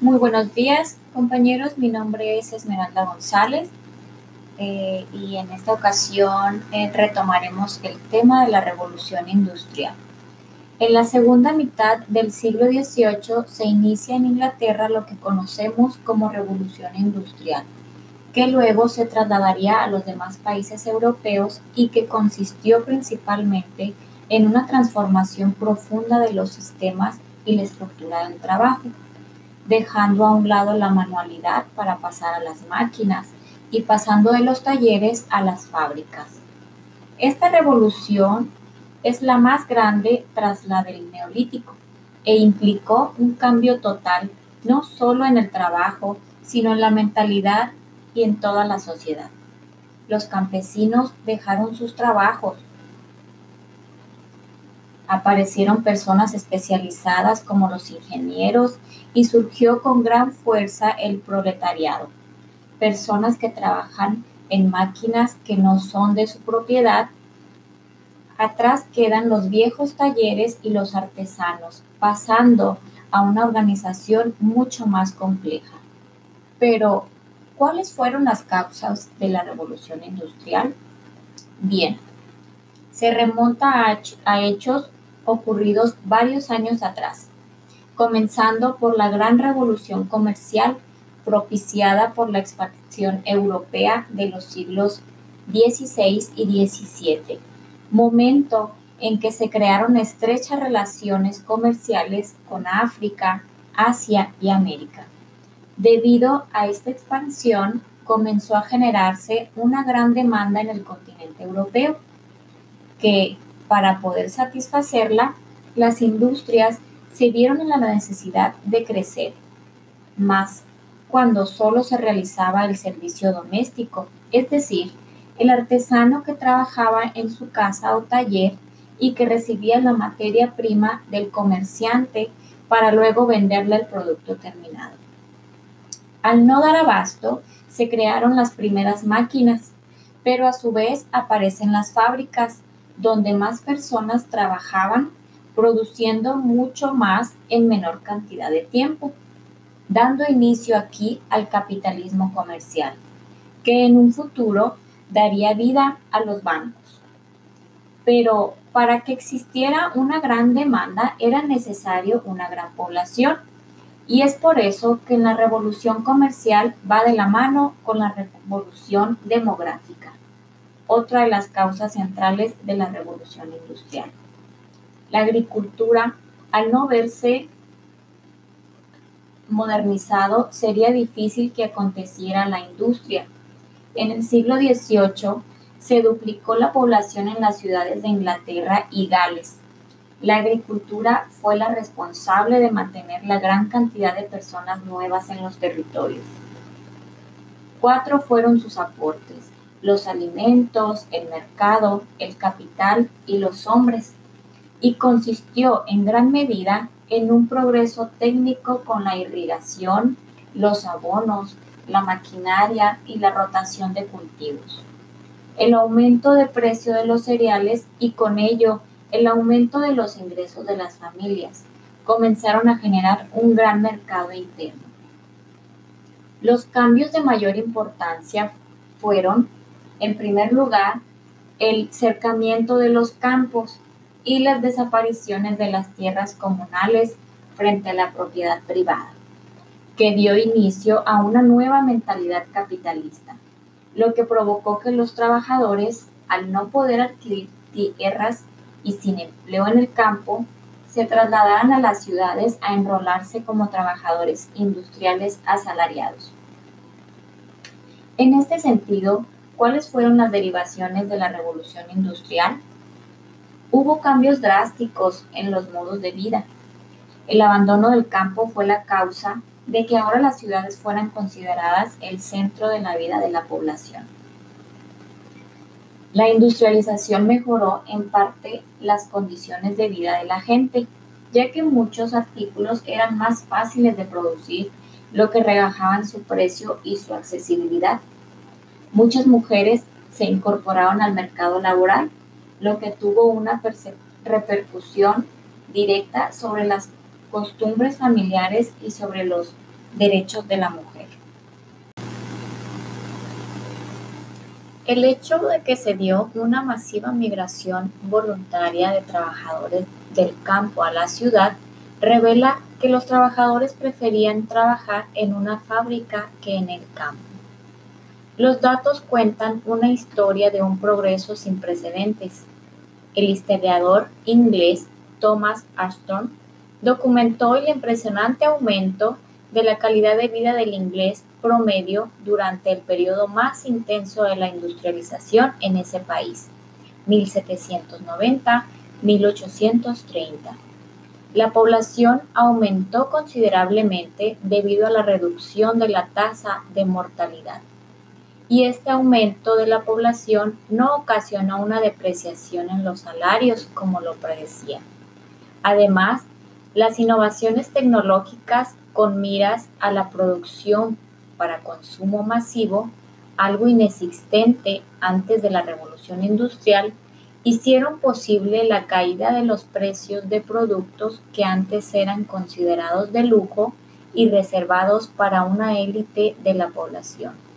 Muy buenos días, compañeros. Mi nombre es Esmeralda González eh, y en esta ocasión eh, retomaremos el tema de la revolución industrial. En la segunda mitad del siglo XVIII se inicia en Inglaterra lo que conocemos como revolución industrial, que luego se trasladaría a los demás países europeos y que consistió principalmente en una transformación profunda de los sistemas y la estructura del trabajo dejando a un lado la manualidad para pasar a las máquinas y pasando de los talleres a las fábricas. Esta revolución es la más grande tras la del neolítico e implicó un cambio total no solo en el trabajo, sino en la mentalidad y en toda la sociedad. Los campesinos dejaron sus trabajos, Aparecieron personas especializadas como los ingenieros y surgió con gran fuerza el proletariado. Personas que trabajan en máquinas que no son de su propiedad. Atrás quedan los viejos talleres y los artesanos, pasando a una organización mucho más compleja. Pero, ¿cuáles fueron las causas de la revolución industrial? Bien, se remonta a, hechos ocurridos varios años atrás, comenzando por la gran revolución comercial propiciada por la expansión europea de los siglos XVI y XVII, momento en que se crearon estrechas relaciones comerciales con África, Asia y América. Debido a esta expansión, comenzó a generarse una gran demanda en el continente europeo, que para poder satisfacerla, las industrias se vieron en la necesidad de crecer, más cuando solo se realizaba el servicio doméstico, es decir, el artesano que trabajaba en su casa o taller y que recibía la materia prima del comerciante para luego venderle el producto terminado. Al no dar abasto, se crearon las primeras máquinas, pero a su vez aparecen las fábricas donde más personas trabajaban produciendo mucho más en menor cantidad de tiempo, dando inicio aquí al capitalismo comercial, que en un futuro daría vida a los bancos. Pero para que existiera una gran demanda era necesario una gran población, y es por eso que la revolución comercial va de la mano con la revolución demográfica otra de las causas centrales de la revolución industrial. La agricultura, al no verse modernizado, sería difícil que aconteciera la industria. En el siglo XVIII se duplicó la población en las ciudades de Inglaterra y Gales. La agricultura fue la responsable de mantener la gran cantidad de personas nuevas en los territorios. Cuatro fueron sus aportes los alimentos, el mercado, el capital y los hombres, y consistió en gran medida en un progreso técnico con la irrigación, los abonos, la maquinaria y la rotación de cultivos. El aumento de precio de los cereales y con ello el aumento de los ingresos de las familias comenzaron a generar un gran mercado interno. Los cambios de mayor importancia fueron en primer lugar, el cercamiento de los campos y las desapariciones de las tierras comunales frente a la propiedad privada, que dio inicio a una nueva mentalidad capitalista, lo que provocó que los trabajadores, al no poder adquirir tierras y sin empleo en el campo, se trasladaran a las ciudades a enrolarse como trabajadores industriales asalariados. En este sentido, ¿Cuáles fueron las derivaciones de la revolución industrial? Hubo cambios drásticos en los modos de vida. El abandono del campo fue la causa de que ahora las ciudades fueran consideradas el centro de la vida de la población. La industrialización mejoró en parte las condiciones de vida de la gente, ya que muchos artículos eran más fáciles de producir, lo que rebajaban su precio y su accesibilidad. Muchas mujeres se incorporaron al mercado laboral, lo que tuvo una repercusión directa sobre las costumbres familiares y sobre los derechos de la mujer. El hecho de que se dio una masiva migración voluntaria de trabajadores del campo a la ciudad revela que los trabajadores preferían trabajar en una fábrica que en el campo. Los datos cuentan una historia de un progreso sin precedentes. El historiador inglés Thomas Ashton documentó el impresionante aumento de la calidad de vida del inglés promedio durante el periodo más intenso de la industrialización en ese país, 1790-1830. La población aumentó considerablemente debido a la reducción de la tasa de mortalidad y este aumento de la población no ocasionó una depreciación en los salarios como lo predecía. Además, las innovaciones tecnológicas con miras a la producción para consumo masivo, algo inexistente antes de la revolución industrial, hicieron posible la caída de los precios de productos que antes eran considerados de lujo y reservados para una élite de la población.